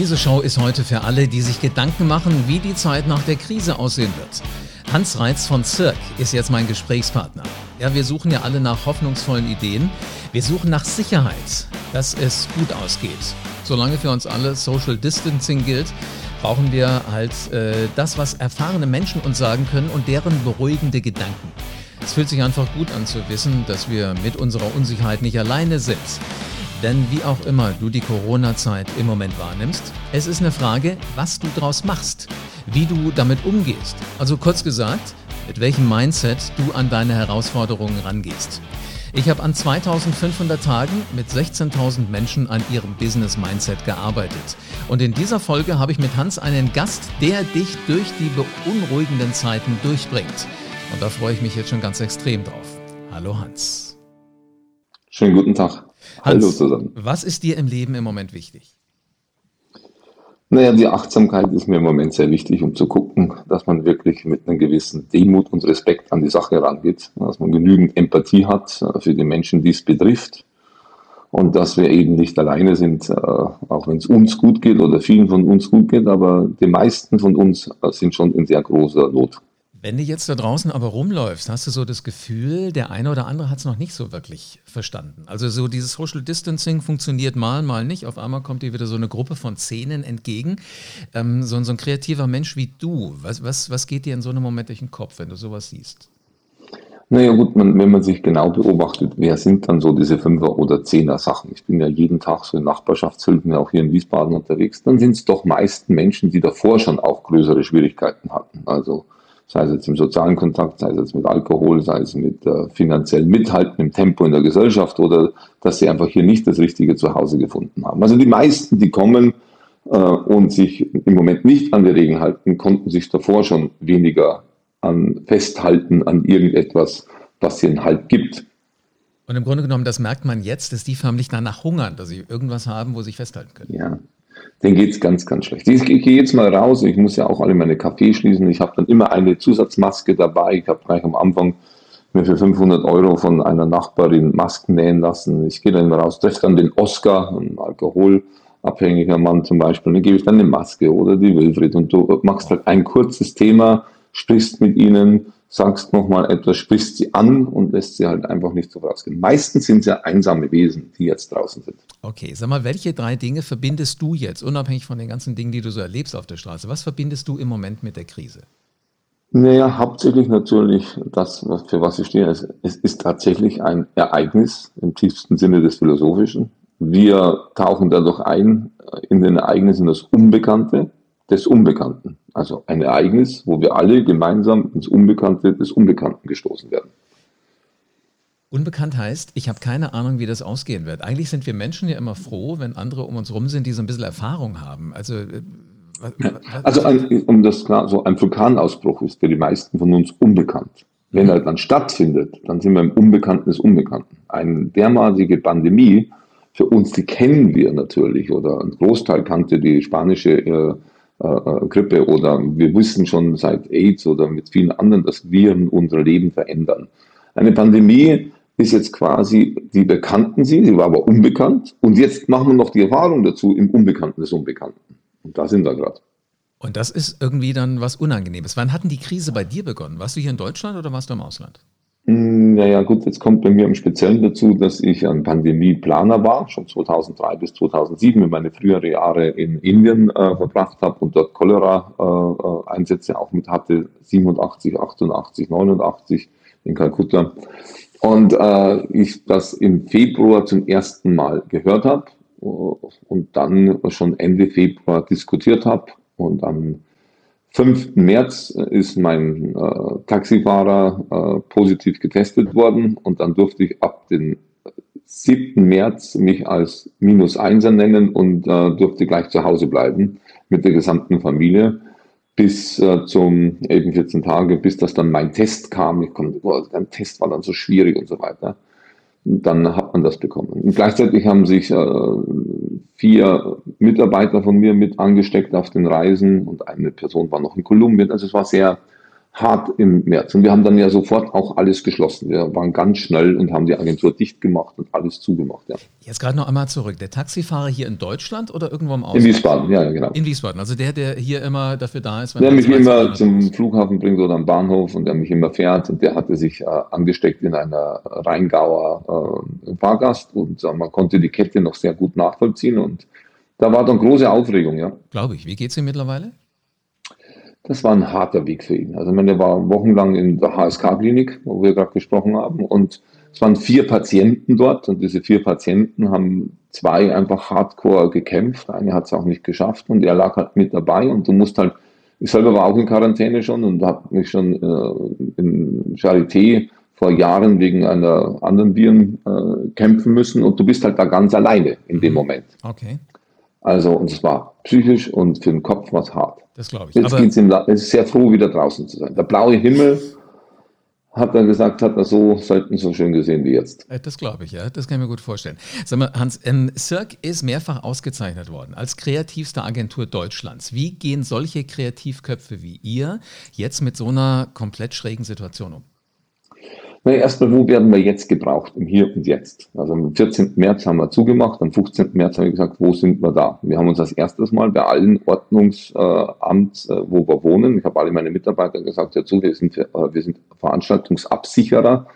Diese Show ist heute für alle, die sich Gedanken machen, wie die Zeit nach der Krise aussehen wird. Hans Reitz von Zirk ist jetzt mein Gesprächspartner. Ja, wir suchen ja alle nach hoffnungsvollen Ideen. Wir suchen nach Sicherheit, dass es gut ausgeht. Solange für uns alle Social Distancing gilt, brauchen wir halt äh, das, was erfahrene Menschen uns sagen können und deren beruhigende Gedanken. Es fühlt sich einfach gut an zu wissen, dass wir mit unserer Unsicherheit nicht alleine sind. Denn wie auch immer du die Corona-Zeit im Moment wahrnimmst, es ist eine Frage, was du daraus machst, wie du damit umgehst. Also kurz gesagt, mit welchem Mindset du an deine Herausforderungen rangehst. Ich habe an 2500 Tagen mit 16.000 Menschen an ihrem Business Mindset gearbeitet. Und in dieser Folge habe ich mit Hans einen Gast, der dich durch die beunruhigenden Zeiten durchbringt. Und da freue ich mich jetzt schon ganz extrem drauf. Hallo Hans. Schönen guten Tag. Hallo Hans, zusammen. Was ist dir im Leben im Moment wichtig? Naja, die Achtsamkeit ist mir im Moment sehr wichtig, um zu gucken, dass man wirklich mit einer gewissen Demut und Respekt an die Sache rangeht, dass man genügend Empathie hat äh, für die Menschen, die es betrifft und dass wir eben nicht alleine sind, äh, auch wenn es uns gut geht oder vielen von uns gut geht, aber die meisten von uns äh, sind schon in sehr großer Not. Wenn du jetzt da draußen aber rumläufst, hast du so das Gefühl, der eine oder andere hat es noch nicht so wirklich verstanden. Also so dieses Social Distancing funktioniert mal, mal nicht. Auf einmal kommt dir wieder so eine Gruppe von Szenen entgegen. Ähm, so, so, ein kreativer Mensch wie du, was, was, was geht dir in so einem Moment durch den Kopf, wenn du sowas siehst? Naja gut, man, wenn man sich genau beobachtet, wer sind dann so diese Fünfer- oder Zehner-Sachen? Ich bin ja jeden Tag so in Nachbarschaftshilfen, auch hier in Wiesbaden unterwegs. Dann sind es doch meisten Menschen, die davor schon auch größere Schwierigkeiten hatten. Also sei es jetzt im sozialen Kontakt, sei es jetzt mit Alkohol, sei es mit äh, finanziellen Mithalten im Tempo in der Gesellschaft oder dass sie einfach hier nicht das richtige Zuhause gefunden haben. Also die meisten, die kommen äh, und sich im Moment nicht an die Regeln halten, konnten sich davor schon weniger an festhalten an irgendetwas, was ihnen Halt gibt. Und im Grunde genommen, das merkt man jetzt, dass die förmlich danach hungern, dass sie irgendwas haben, wo sie sich festhalten können. Ja, denen geht es ganz, ganz schlecht. Ich, ich gehe jetzt mal raus, ich muss ja auch alle meine Kaffee schließen. Ich habe dann immer eine Zusatzmaske dabei. Ich habe gleich am Anfang mir für 500 Euro von einer Nachbarin Masken nähen lassen. Ich gehe dann immer raus, treffe dann den Oscar, ein alkoholabhängiger Mann zum Beispiel, dann gebe ich dann eine Maske oder die Wilfried und du machst halt ein kurzes Thema, sprichst mit ihnen, sagst nochmal etwas, sprichst sie an und lässt sie halt einfach nicht so rausgehen. Meistens sind es ja einsame Wesen, die jetzt draußen sind. Okay, sag mal, welche drei Dinge verbindest du jetzt, unabhängig von den ganzen Dingen, die du so erlebst auf der Straße, was verbindest du im Moment mit der Krise? Naja, hauptsächlich natürlich das, für was ich stehe. Es, es ist tatsächlich ein Ereignis im tiefsten Sinne des Philosophischen. Wir tauchen dadurch ein in den Ereignissen das Unbekannte des Unbekannten. Also ein Ereignis, wo wir alle gemeinsam ins Unbekannte des Unbekannten gestoßen werden. Unbekannt heißt, ich habe keine Ahnung, wie das ausgehen wird. Eigentlich sind wir Menschen ja immer froh, wenn andere um uns rum sind, die so ein bisschen Erfahrung haben. Also, äh, also ein, um das klar, so ein Vulkanausbruch ist für die meisten von uns unbekannt. Wenn mhm. er dann stattfindet, dann sind wir im Unbekannten des Unbekannten. Eine dermaßige Pandemie, für uns, die kennen wir natürlich, oder ein Großteil kannte die spanische äh, äh, Grippe oder wir wissen schon seit AIDS oder mit vielen anderen, dass Viren unser Leben verändern. Eine Pandemie ist jetzt quasi, die bekannten sie, sie war aber unbekannt und jetzt machen wir noch die Erfahrung dazu im Unbekannten des Unbekannten. Und da sind wir gerade. Und das ist irgendwie dann was Unangenehmes. Wann hat denn die Krise bei dir begonnen? Warst du hier in Deutschland oder warst du im Ausland? Hm, naja, gut, jetzt kommt bei mir im Speziellen dazu, dass ich ein Pandemieplaner war, schon 2003 bis 2007, in meine frühere Jahre in Indien äh, verbracht habe und dort Cholera-Einsätze äh, auch mit hatte, 87, 88, 89 in Kalkutta. Und äh, ich das im Februar zum ersten Mal gehört habe äh, und dann schon Ende Februar diskutiert habe und am 5. März ist mein äh, Taxifahrer äh, positiv getestet worden und dann durfte ich ab dem 7. März mich als Minus Einser nennen und äh, durfte gleich zu Hause bleiben mit der gesamten Familie bis äh, zum eben 14 Tage, bis das dann mein Test kam. Ich konnte, boah, der Test war dann so schwierig und so weiter. Dann hat man das bekommen. Und gleichzeitig haben sich äh, vier Mitarbeiter von mir mit angesteckt auf den Reisen und eine Person war noch in Kolumbien. Also es war sehr hart im März. Und wir haben dann ja sofort auch alles geschlossen. Wir waren ganz schnell und haben die Agentur dicht gemacht und alles zugemacht. Ja. Jetzt gerade noch einmal zurück. Der Taxifahrer hier in Deutschland oder irgendwo im Ausland? In Wiesbaden, ja, genau. In Wiesbaden, also der, der hier immer dafür da ist. Wenn der mich immer zum Flughafen bringt oder am Bahnhof und der mich immer fährt und der hatte sich äh, angesteckt in einer Rheingauer äh, Fahrgast und äh, man konnte die Kette noch sehr gut nachvollziehen und da war dann große Aufregung, ja. Glaube ich. Wie geht es ihm mittlerweile? Das war ein harter Weg für ihn. Also, ich meine, er war wochenlang in der HSK-Klinik, wo wir gerade gesprochen haben, und es waren vier Patienten dort und diese vier Patienten haben zwei einfach hardcore gekämpft. Eine hat es auch nicht geschafft und er lag halt mit dabei und du musst halt, ich selber war auch in Quarantäne schon und habe mich schon äh, in Charité vor Jahren wegen einer anderen Viren äh, kämpfen müssen und du bist halt da ganz alleine in dem. Moment. Okay. Also, und es war psychisch und für den Kopf war es hart. Das glaube ich. Jetzt geht's ihm, er ist sehr froh, wieder draußen zu sein. Der blaue Himmel, hat er gesagt, hat er so selten so schön gesehen wie jetzt. Äh, das glaube ich, ja. Das kann ich mir gut vorstellen. Sag mal, Hans, ähm, Cirque ist mehrfach ausgezeichnet worden als kreativste Agentur Deutschlands. Wie gehen solche Kreativköpfe wie ihr jetzt mit so einer komplett schrägen Situation um? Na, erstmal, wo werden wir jetzt gebraucht? Im Hier und Jetzt. Also am 14. März haben wir zugemacht, am 15. März haben wir gesagt, wo sind wir da? Wir haben uns als erstes Mal bei allen Ordnungsamts, äh, wo wir wohnen, ich habe alle meine Mitarbeiter gesagt, ja zu, wir sind, äh, wir sind Veranstaltungsabsicherer,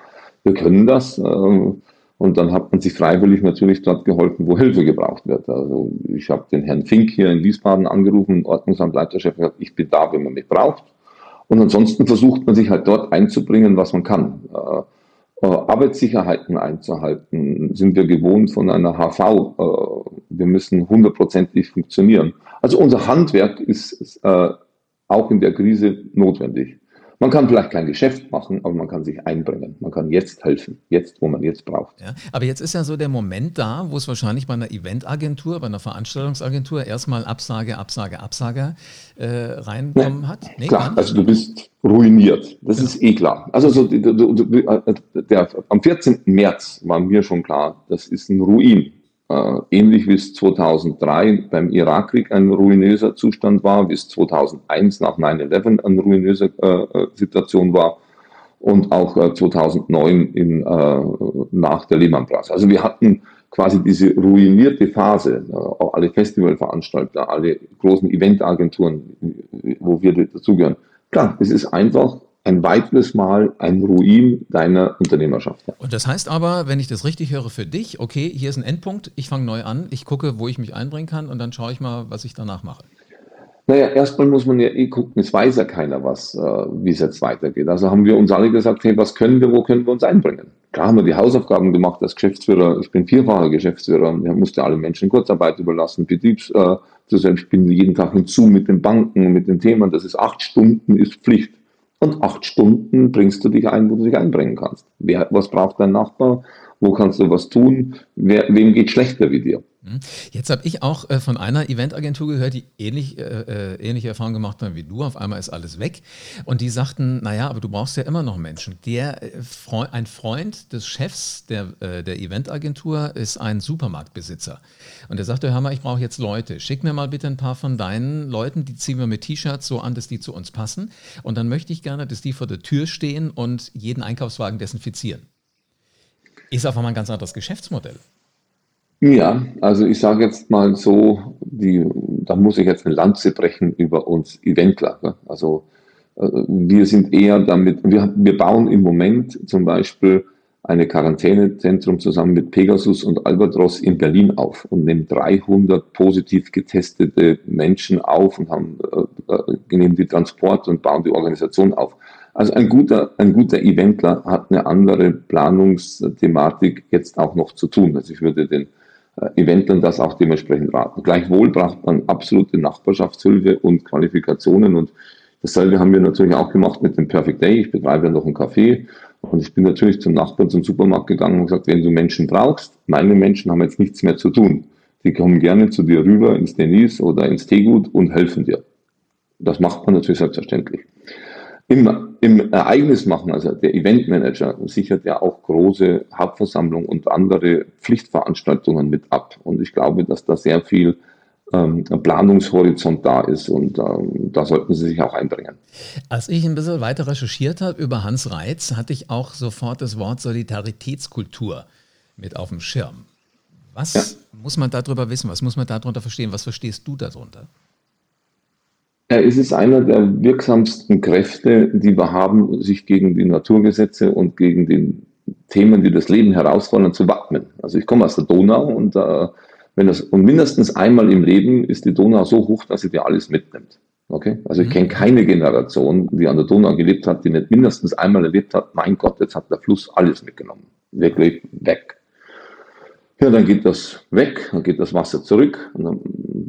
wir können das. Äh, und dann hat man sich freiwillig natürlich dort geholfen, wo Hilfe gebraucht wird. Also ich habe den Herrn Fink hier in Wiesbaden angerufen, Ordnungsamtleiterchef, gesagt, ich bin da, wenn man mich braucht. Und ansonsten versucht man sich halt dort einzubringen, was man kann. Äh, äh Arbeitssicherheiten einzuhalten, sind wir gewohnt von einer HV. Äh, wir müssen hundertprozentig funktionieren. Also unser Handwerk ist auch in der Krise notwendig. Man kann vielleicht kein Geschäft machen, aber man kann sich einbringen. Man kann jetzt helfen, jetzt, wo man jetzt braucht. Ja, aber jetzt ist ja so der Moment da, wo es wahrscheinlich bei einer Eventagentur, bei einer Veranstaltungsagentur erstmal Absage, Absage, Absage äh, reinkommen nee, hat. Nee, klar, also du bist ruiniert. Das ja. ist eh klar. Also so, du, du, du, äh, der, am 14. März war mir schon klar, das ist ein Ruin. Äh, ähnlich wie es 2003 beim Irakkrieg ein ruinöser Zustand war, wie es 2001 nach 9-11 eine ruinöse äh, äh, Situation war und auch äh, 2009 in, äh, nach der Lehman Brothers. Also wir hatten quasi diese ruinierte Phase, auch alle Festivalveranstalter, alle großen Eventagenturen, wo wir dazugehören. Klar, es ist einfach ein weiteres Mal ein Ruin deiner Unternehmerschaft. Und das heißt aber, wenn ich das richtig höre für dich, okay, hier ist ein Endpunkt, ich fange neu an, ich gucke, wo ich mich einbringen kann und dann schaue ich mal, was ich danach mache. Naja, erstmal muss man ja eh gucken, es weiß ja keiner, was, äh, wie es jetzt weitergeht. Also haben wir uns alle gesagt, hey, was können wir, wo können wir uns einbringen? Klar haben wir die Hausaufgaben gemacht als Geschäftsführer. Ich bin vierfacher Geschäftsführer. Wir mussten alle Menschen Kurzarbeit überlassen, Betriebs, äh, ich bin jeden Tag hinzu mit den Banken, mit den Themen. Das ist acht Stunden, ist Pflicht und acht Stunden bringst du dich ein, wo du dich einbringen kannst. Wer, was braucht dein Nachbar? Wo kannst du was tun? Wer, wem geht schlechter wie dir? Mhm. Jetzt habe ich auch äh, von einer Eventagentur gehört, die ähnlich, äh, äh, ähnliche Erfahrungen gemacht hat wie du. Auf einmal ist alles weg. Und die sagten, naja, aber du brauchst ja immer noch Menschen. Der, äh, Freund, ein Freund des Chefs der, äh, der Eventagentur ist ein Supermarktbesitzer. Und der sagte, hör mal, ich brauche jetzt Leute. Schick mir mal bitte ein paar von deinen Leuten, die ziehen wir mit T-Shirts so an, dass die zu uns passen. Und dann möchte ich gerne, dass die vor der Tür stehen und jeden Einkaufswagen desinfizieren. Ist auf einmal ein ganz anderes Geschäftsmodell. Ja, also ich sage jetzt mal so, die, da muss ich jetzt eine Lanze brechen über uns Eventler. Ne? Also äh, wir sind eher damit, wir, wir bauen im Moment zum Beispiel eine Quarantänezentrum zusammen mit Pegasus und Albatros in Berlin auf und nehmen 300 positiv getestete Menschen auf und haben, äh, äh, nehmen die Transport und bauen die Organisation auf. Also ein guter, ein guter Eventler hat eine andere Planungsthematik jetzt auch noch zu tun. Also ich würde den äh, Eventern das auch dementsprechend raten. Gleichwohl braucht man absolute Nachbarschaftshilfe und Qualifikationen und dasselbe haben wir natürlich auch gemacht mit dem Perfect Day. Ich betreibe ja noch ein Café und ich bin natürlich zum Nachbarn zum Supermarkt gegangen und gesagt, wenn du Menschen brauchst, meine Menschen haben jetzt nichts mehr zu tun. Die kommen gerne zu dir rüber ins Denise oder ins Teegut und helfen dir. Das macht man natürlich selbstverständlich. Im, Im Ereignis machen, also der Eventmanager sichert ja auch große Hauptversammlungen und andere Pflichtveranstaltungen mit ab. Und ich glaube, dass da sehr viel ähm, Planungshorizont da ist und ähm, da sollten Sie sich auch einbringen. Als ich ein bisschen weiter recherchiert habe über Hans Reitz, hatte ich auch sofort das Wort Solidaritätskultur mit auf dem Schirm. Was ja. muss man darüber wissen? Was muss man darunter verstehen? Was verstehst du darunter? Ja, es ist einer der wirksamsten Kräfte, die wir haben, sich gegen die Naturgesetze und gegen die Themen, die das Leben herausfordern, zu wappnen. Also ich komme aus der Donau und äh, wenn das, und mindestens einmal im Leben ist die Donau so hoch, dass sie dir alles mitnimmt. Okay? Also ich mhm. kenne keine Generation, die an der Donau gelebt hat, die nicht mindestens einmal erlebt hat, mein Gott, jetzt hat der Fluss alles mitgenommen. Wirklich weg. Ja, dann geht das weg, dann geht das Wasser zurück und dann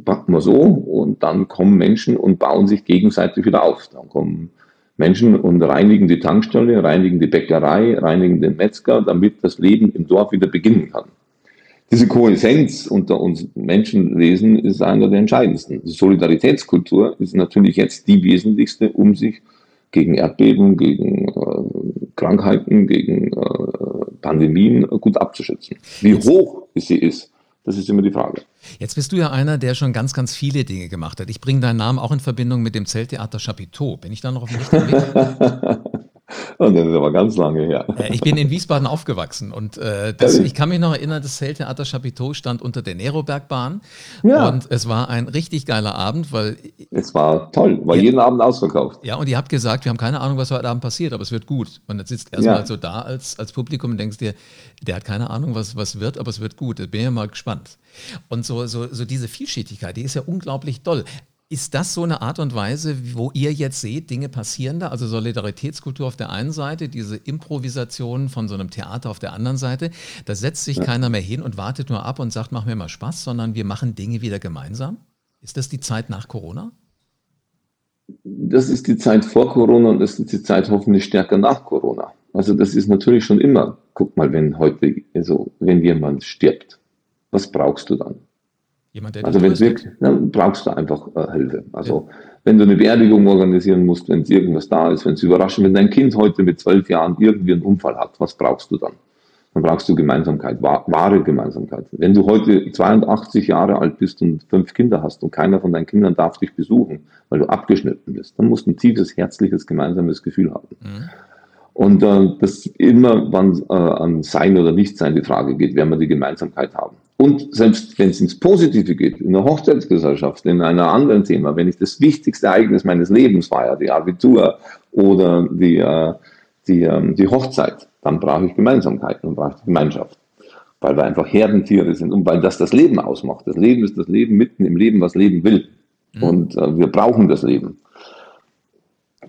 packen wir so und dann kommen Menschen und bauen sich gegenseitig wieder auf. Dann kommen Menschen und reinigen die Tankstelle, reinigen die Bäckerei, reinigen den Metzger, damit das Leben im Dorf wieder beginnen kann. Diese Kohäsenz unter uns Menschenwesen ist einer der entscheidendsten. Die Solidaritätskultur ist natürlich jetzt die wesentlichste, um sich gegen Erdbeben, gegen äh, Krankheiten, gegen äh, Pandemien gut abzuschützen. Wie hoch sie ist, das ist immer die Frage. Jetzt bist du ja einer, der schon ganz, ganz viele Dinge gemacht hat. Ich bringe deinen Namen auch in Verbindung mit dem Zelttheater Chapiteau. Bin ich da noch auf dem richtigen Weg? Und das ist aber ganz lange her. Ich bin in Wiesbaden aufgewachsen und äh, das, ich kann mich noch erinnern, das Zelttheater Chapiteau stand unter der Nerobergbahn ja. und es war ein richtig geiler Abend, weil... Es war toll, war ja, jeden Abend ausverkauft. Ja, und ihr habt gesagt, wir haben keine Ahnung, was heute Abend passiert, aber es wird gut. Und jetzt sitzt erstmal ja. so da als, als Publikum und denkst dir, der hat keine Ahnung, was, was wird, aber es wird gut. Da bin ja mal gespannt. Und so, so, so diese Vielschichtigkeit, die ist ja unglaublich doll. Ist das so eine Art und Weise, wo ihr jetzt seht, Dinge passieren da? Also Solidaritätskultur auf der einen Seite, diese Improvisation von so einem Theater auf der anderen Seite. Da setzt sich ja. keiner mehr hin und wartet nur ab und sagt, mach mir mal Spaß, sondern wir machen Dinge wieder gemeinsam. Ist das die Zeit nach Corona? Das ist die Zeit vor Corona und das ist die Zeit hoffentlich stärker nach Corona. Also das ist natürlich schon immer, guck mal, wenn heute, also wenn jemand stirbt, was brauchst du dann? Jemand, also wenn es wirklich, dann brauchst du einfach äh, Hilfe. Also ja. wenn du eine Beerdigung organisieren musst, wenn es irgendwas da ist, wenn es überraschend, wenn dein Kind heute mit zwölf Jahren irgendwie einen Unfall hat, was brauchst du dann? Dann brauchst du Gemeinsamkeit, wahre Gemeinsamkeit. Wenn du heute 82 Jahre alt bist und fünf Kinder hast und keiner von deinen Kindern darf dich besuchen, weil du abgeschnitten bist, dann musst du ein tiefes, herzliches, gemeinsames Gefühl haben. Mhm. Und äh, das immer, wann äh, an Sein oder Nichtsein die Frage geht, werden wir die Gemeinsamkeit haben. Und selbst wenn es ins Positive geht, in der Hochzeitsgesellschaft, in einer anderen Thema, wenn ich das wichtigste Ereignis meines Lebens feiere, die Abitur oder die, äh, die, ähm, die Hochzeit, dann brauche ich Gemeinsamkeit und brauche ich Gemeinschaft. Weil wir einfach Herdentiere sind und weil das das Leben ausmacht. Das Leben ist das Leben mitten im Leben, was Leben will. Mhm. Und äh, wir brauchen das Leben.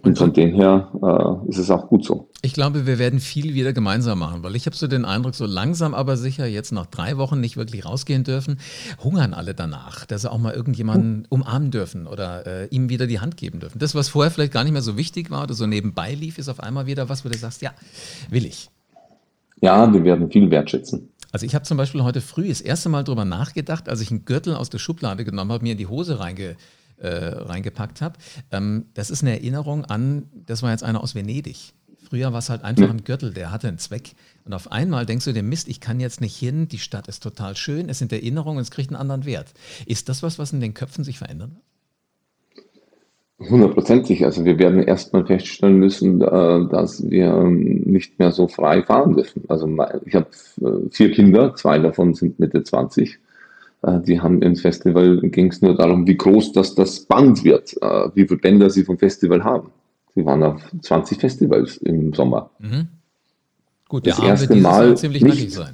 Und von dem her äh, ist es auch gut so. Ich glaube, wir werden viel wieder gemeinsam machen, weil ich habe so den Eindruck, so langsam aber sicher, jetzt nach drei Wochen nicht wirklich rausgehen dürfen, hungern alle danach, dass sie auch mal irgendjemanden umarmen dürfen oder äh, ihm wieder die Hand geben dürfen. Das, was vorher vielleicht gar nicht mehr so wichtig war oder so nebenbei lief, ist auf einmal wieder was, wo du sagst, ja, will ich. Ja, wir werden viel wertschätzen. Also ich habe zum Beispiel heute früh das erste Mal darüber nachgedacht, als ich einen Gürtel aus der Schublade genommen habe, mir in die Hose reinge äh, reingepackt habe. Ähm, das ist eine Erinnerung an, das war jetzt einer aus Venedig. Früher war es halt einfach ein Gürtel, der hatte einen Zweck. Und auf einmal denkst du dir, Mist, ich kann jetzt nicht hin, die Stadt ist total schön, es sind Erinnerungen, es kriegt einen anderen Wert. Ist das was, was in den Köpfen sich verändert? Hundertprozentig. Also wir werden erstmal feststellen müssen, äh, dass wir nicht mehr so frei fahren dürfen. Also ich habe äh, vier Kinder, zwei davon sind Mitte 20. Äh, die haben im Festival, ging es nur darum, wie groß das, das Band wird, äh, wie viele Bänder sie vom Festival haben. Sie waren auf 20 Festivals im Sommer. Mhm. Gut, der das erste Mal ziemlich nicht, sein.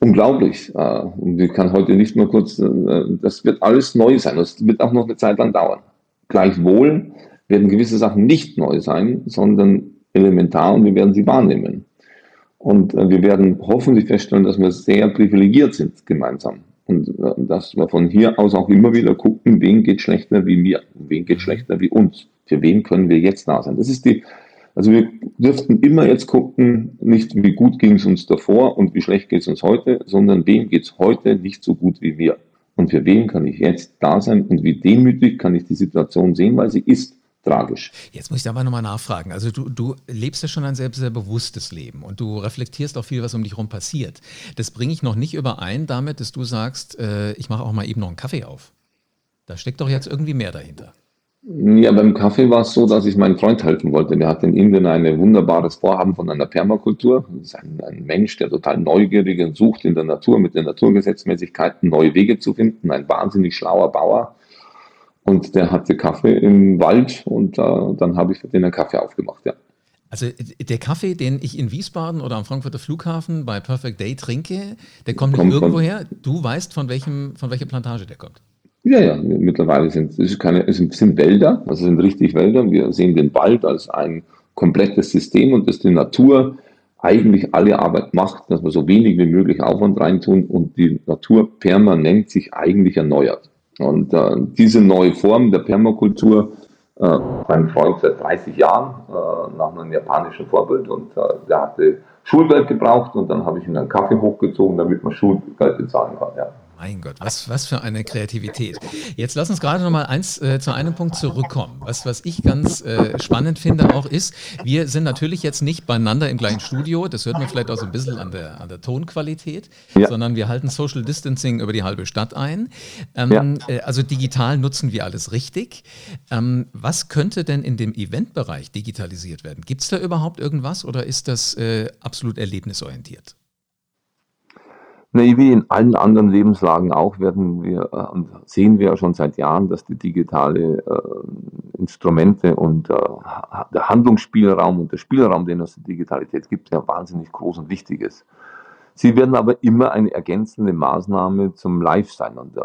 Unglaublich. Äh, und ich kann heute nicht mal kurz, das wird alles neu sein. Das wird auch noch eine Zeit lang dauern. Gleichwohl werden gewisse Sachen nicht neu sein, sondern elementar und wir werden sie wahrnehmen. Und wir werden hoffentlich feststellen, dass wir sehr privilegiert sind gemeinsam. Und äh, dass wir von hier aus auch immer wieder gucken, wen geht schlechter wie mir, wen geht schlechter wie uns, für wen können wir jetzt da sein. Das ist die, also wir dürften immer jetzt gucken, nicht wie gut ging es uns davor und wie schlecht geht es uns heute, sondern wem geht es heute nicht so gut wie mir. Und für wen kann ich jetzt da sein und wie demütig kann ich die Situation sehen, weil sie ist tragisch. Jetzt muss ich aber nochmal nachfragen. Also du, du lebst ja schon ein sehr, sehr bewusstes Leben und du reflektierst auch viel, was um dich herum passiert. Das bringe ich noch nicht überein damit, dass du sagst, äh, ich mache auch mal eben noch einen Kaffee auf. Da steckt doch jetzt irgendwie mehr dahinter. Ja, beim Kaffee war es so, dass ich meinen Freund helfen wollte. Der hat in Indien ein wunderbares Vorhaben von einer Permakultur. Das ist ein, ein, Mensch, der total neugierig und sucht in der Natur mit den Naturgesetzmäßigkeiten neue Wege zu finden. Ein wahnsinnig schlauer Bauer. Und der hatte Kaffee im Wald und äh, dann habe ich für den einen Kaffee aufgemacht, ja. Also der Kaffee, den ich in Wiesbaden oder am Frankfurter Flughafen bei Perfect Day trinke, der kommt, kommt nicht irgendwoher. Du weißt, von, welchem, von welcher Plantage der kommt. Ja, ja, mittlerweile sind es keine, es sind, sind Wälder, also sind richtig Wälder. Wir sehen den Wald als ein komplettes System und dass die Natur eigentlich alle Arbeit macht, dass wir so wenig wie möglich Aufwand reintun und die Natur permanent sich eigentlich erneuert. Und äh, diese neue Form der Permakultur äh, mein Freund seit 30 Jahren äh, nach einem japanischen Vorbild und äh, der hatte Schulgeld gebraucht und dann habe ich ihm einen Kaffee hochgezogen, damit man Schulgeld bezahlen kann. Ja. Mein Gott, was, was für eine Kreativität. Jetzt lass uns gerade noch mal eins äh, zu einem Punkt zurückkommen. Was, was ich ganz äh, spannend finde auch ist, wir sind natürlich jetzt nicht beieinander im gleichen Studio, das hört man vielleicht auch so ein bisschen an der, an der Tonqualität, ja. sondern wir halten Social Distancing über die halbe Stadt ein. Ähm, ja. äh, also digital nutzen wir alles richtig. Ähm, was könnte denn in dem Eventbereich digitalisiert werden? Gibt es da überhaupt irgendwas oder ist das äh, absolut erlebnisorientiert? Nee, wie in allen anderen Lebenslagen auch werden wir äh, und sehen wir ja schon seit Jahren, dass die digitale äh, Instrumente und äh, der Handlungsspielraum und der Spielraum, den es der Digitalität gibt, ja wahnsinnig groß und wichtig ist. Sie werden aber immer eine ergänzende Maßnahme zum Live sein. Und äh,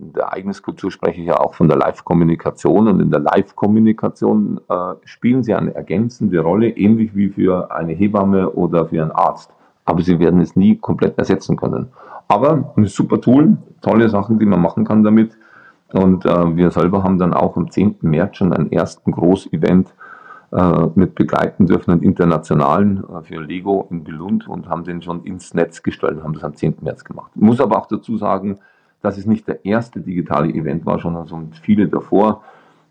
in der Ereigniskultur spreche ich ja auch von der Live-Kommunikation. Und in der Live-Kommunikation äh, spielen sie eine ergänzende Rolle, ähnlich wie für eine Hebamme oder für einen Arzt aber sie werden es nie komplett ersetzen können. Aber ein super Tool, tolle Sachen, die man machen kann damit. Und äh, wir selber haben dann auch am 10. März schon einen ersten Groß-Event äh, mit begleiten dürfen, einen internationalen äh, für Lego in Belund und haben den schon ins Netz gestellt, haben das am 10. März gemacht. Ich muss aber auch dazu sagen, dass es nicht der erste digitale Event war, sondern so viele davor.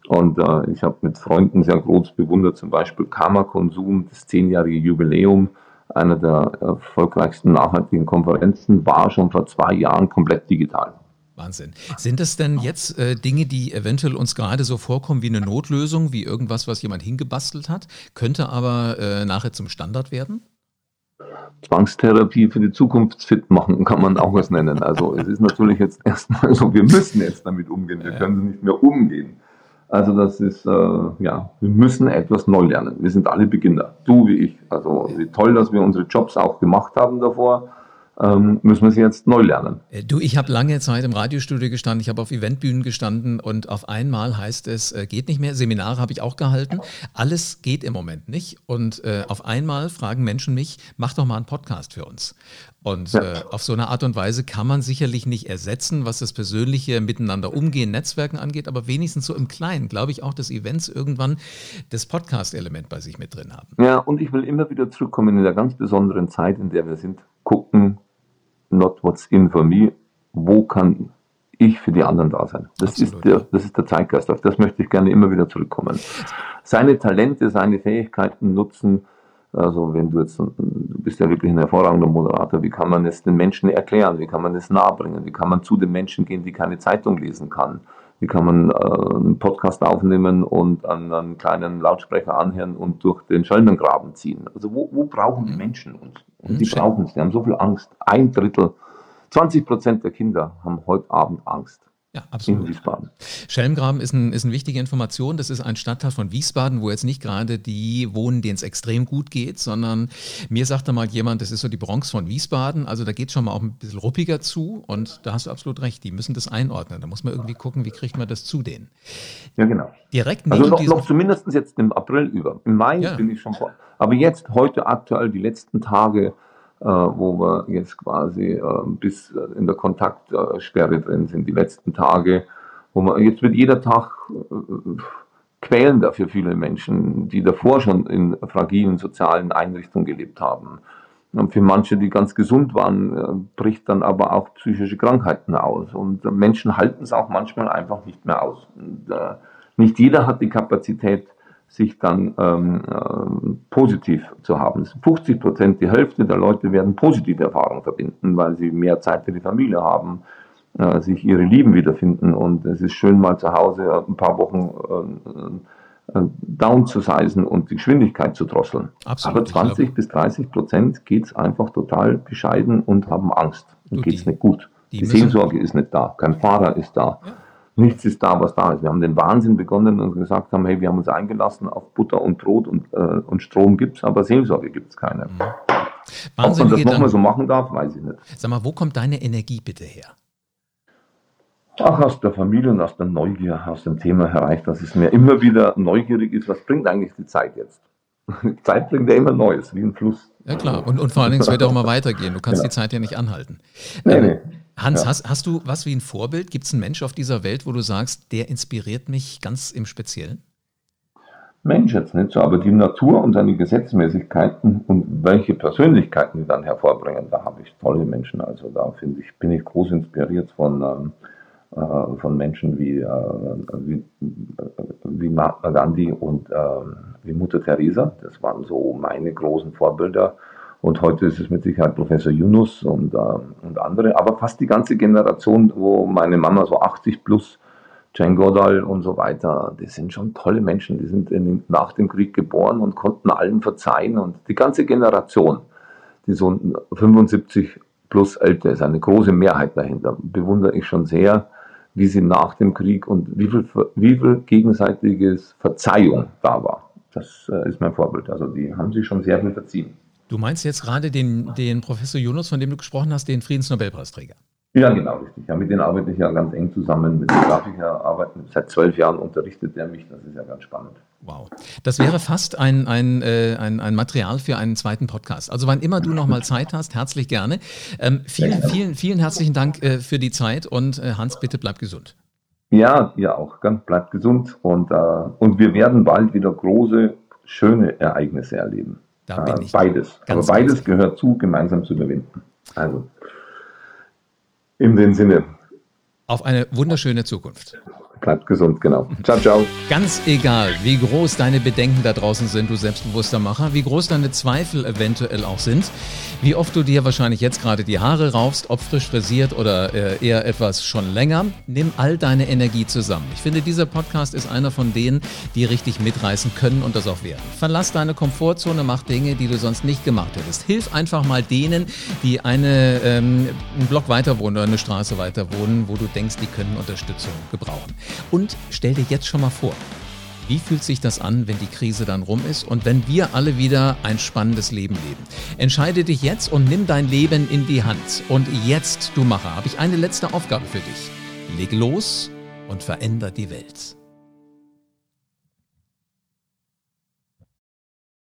Und äh, ich habe mit Freunden sehr groß bewundert, zum Beispiel Karma Konsum, das zehnjährige Jubiläum einer der erfolgreichsten nachhaltigen Konferenzen, war schon vor zwei Jahren komplett digital. Wahnsinn. Sind das denn jetzt äh, Dinge, die eventuell uns gerade so vorkommen wie eine Notlösung, wie irgendwas, was jemand hingebastelt hat, könnte aber äh, nachher zum Standard werden? Zwangstherapie für die Zukunft fit machen, kann man auch was nennen. Also es ist natürlich jetzt erstmal so, wir müssen jetzt damit umgehen, wir können nicht mehr umgehen. Also das ist, äh, ja, wir müssen etwas neu lernen. Wir sind alle Beginner, du wie ich. Also wie toll, dass wir unsere Jobs auch gemacht haben davor ähm, müssen wir sie jetzt neu lernen. Äh, du, ich habe lange Zeit im Radiostudio gestanden, ich habe auf Eventbühnen gestanden und auf einmal heißt es, äh, geht nicht mehr. Seminare habe ich auch gehalten. Alles geht im Moment nicht. Und äh, auf einmal fragen Menschen mich, mach doch mal einen Podcast für uns. Und ja. äh, auf so eine Art und Weise kann man sicherlich nicht ersetzen, was das persönliche Miteinander umgehen, Netzwerken angeht, aber wenigstens so im Kleinen, glaube ich auch, dass Events irgendwann das Podcast-Element bei sich mit drin haben. Ja, und ich will immer wieder zurückkommen in der ganz besonderen Zeit, in der wir sind, gucken, not what's in for me, wo kann ich für die anderen da sein. Das, ist der, das ist der Zeitgeist. Auf das möchte ich gerne immer wieder zurückkommen. Seine Talente, seine Fähigkeiten nutzen. Also wenn du jetzt, du bist ja wirklich ein hervorragender Moderator, wie kann man es den Menschen erklären? Wie kann man es nahebringen? Wie kann man zu den Menschen gehen, die keine Zeitung lesen kann? Wie kann man äh, einen Podcast aufnehmen und an einen kleinen Lautsprecher anhören und durch den Schelmengraben ziehen? Also wo, wo brauchen die Menschen uns? Und die brauchen es, die haben so viel Angst. Ein Drittel, 20 Prozent der Kinder haben heute Abend Angst. Ja, absolut. In Wiesbaden. Schelmgraben ist, ein, ist eine wichtige Information. Das ist ein Stadtteil von Wiesbaden, wo jetzt nicht gerade die wohnen, denen es extrem gut geht, sondern mir sagte mal jemand, das ist so die Bronx von Wiesbaden. Also da geht es schon mal auch ein bisschen ruppiger zu und da hast du absolut recht. Die müssen das einordnen. Da muss man irgendwie gucken, wie kriegt man das zu denen. Ja, genau. Direkt also noch, noch zumindest jetzt im April über. Im Mai ja. bin ich schon vor. Aber jetzt, heute aktuell, die letzten Tage, wo wir jetzt quasi äh, bis äh, in der Kontaktsperre drin sind, die letzten Tage, wo man jetzt wird jeder Tag quälender für viele Menschen, die davor schon in fragilen sozialen Einrichtungen gelebt haben. Und für manche, die ganz gesund waren, bricht dann aber auch psychische Krankheiten aus. Und Menschen halten es auch manchmal einfach nicht mehr aus. Und, äh, nicht jeder hat die Kapazität, sich dann ähm, äh, positiv zu haben. 50 Prozent, die Hälfte der Leute werden positive Erfahrungen verbinden, weil sie mehr Zeit für die Familie haben, äh, sich ihre Lieben wiederfinden. Und es ist schön, mal zu Hause ein paar Wochen äh, äh down zu seisen und die Geschwindigkeit zu drosseln. Absolut, Aber 20 bis 30 Prozent geht es einfach total bescheiden und haben Angst. Geht es nicht gut. Die, die Seelsorge ist nicht da, kein Fahrer ist da. Ja. Nichts ist da, was da ist. Wir haben den Wahnsinn begonnen und gesagt haben, hey, wir haben uns eingelassen auf Butter und Brot und, äh, und Strom es, aber Seelsorge gibt es keine. Mhm. Ob man das nochmal so machen darf, weiß ich nicht. Sag mal, wo kommt deine Energie bitte her? Ach, aus der Familie und aus der Neugier, aus dem Thema heraus, dass es mir immer wieder neugierig ist, was bringt eigentlich die Zeit jetzt? Die Zeit bringt ja immer Neues, wie ein Fluss. Ja klar, und, und vor allen Dingen, es wird auch immer weitergehen. Du kannst ja. die Zeit ja nicht anhalten. Nee, ähm, nee. Hans, ja. hast, hast du was wie ein Vorbild? Gibt es einen Mensch auf dieser Welt, wo du sagst, der inspiriert mich ganz im Speziellen? Mensch jetzt nicht so, aber die Natur und seine Gesetzmäßigkeiten und welche Persönlichkeiten die dann hervorbringen, da habe ich tolle Menschen. Also da finde ich, bin ich groß inspiriert von, ähm, äh, von Menschen wie, äh, wie, wie Mahatma Gandhi und äh, wie Mutter Teresa. Das waren so meine großen Vorbilder. Und heute ist es mit Sicherheit Professor Yunus und, äh, und andere, aber fast die ganze Generation, wo meine Mama so 80 plus Jane Goodall und so weiter, die sind schon tolle Menschen, die sind in, nach dem Krieg geboren und konnten allen verzeihen und die ganze Generation, die so 75 plus älter ist, eine große Mehrheit dahinter, bewundere ich schon sehr, wie sie nach dem Krieg und wie viel, wie viel gegenseitiges Verzeihung da war. Das äh, ist mein Vorbild. Also die haben sich schon sehr viel verziehen. Du meinst jetzt gerade den, den Professor Yunus, von dem du gesprochen hast, den Friedensnobelpreisträger? Ja, genau, richtig. Ja, mit denen arbeite ich ja ganz eng zusammen. Mit dem darf ich ja arbeiten. Seit zwölf Jahren unterrichtet er mich. Das ist ja ganz spannend. Wow. Das wäre fast ein, ein, äh, ein, ein Material für einen zweiten Podcast. Also wann immer du nochmal Zeit hast, herzlich gerne. Ähm, vielen, vielen, vielen herzlichen Dank äh, für die Zeit und äh, Hans, bitte bleib gesund. Ja, ihr auch. Ganz bleibt gesund und, äh, und wir werden bald wieder große, schöne Ereignisse erleben. Da bin äh, ich. Beides. Aber beides gehört zu, gemeinsam zu überwinden. Also. In dem Sinne. Auf eine wunderschöne Zukunft. Bleibt gesund, genau. Ciao, ciao. Ganz egal, wie groß deine Bedenken da draußen sind, du selbstbewusster Macher, wie groß deine Zweifel eventuell auch sind, wie oft du dir wahrscheinlich jetzt gerade die Haare raufst, ob frisch frisiert oder äh, eher etwas schon länger, nimm all deine Energie zusammen. Ich finde, dieser Podcast ist einer von denen, die richtig mitreißen können und das auch werden. Verlass deine Komfortzone, mach Dinge, die du sonst nicht gemacht hättest. Hilf einfach mal denen, die eine, ähm, einen Block weiter wohnen oder eine Straße weiter wohnen, wo du denkst, die können Unterstützung gebrauchen. Und stell dir jetzt schon mal vor, wie fühlt sich das an, wenn die Krise dann rum ist und wenn wir alle wieder ein spannendes Leben leben? Entscheide dich jetzt und nimm dein Leben in die Hand. Und jetzt, du Macher, habe ich eine letzte Aufgabe für dich. Leg los und veränder die Welt.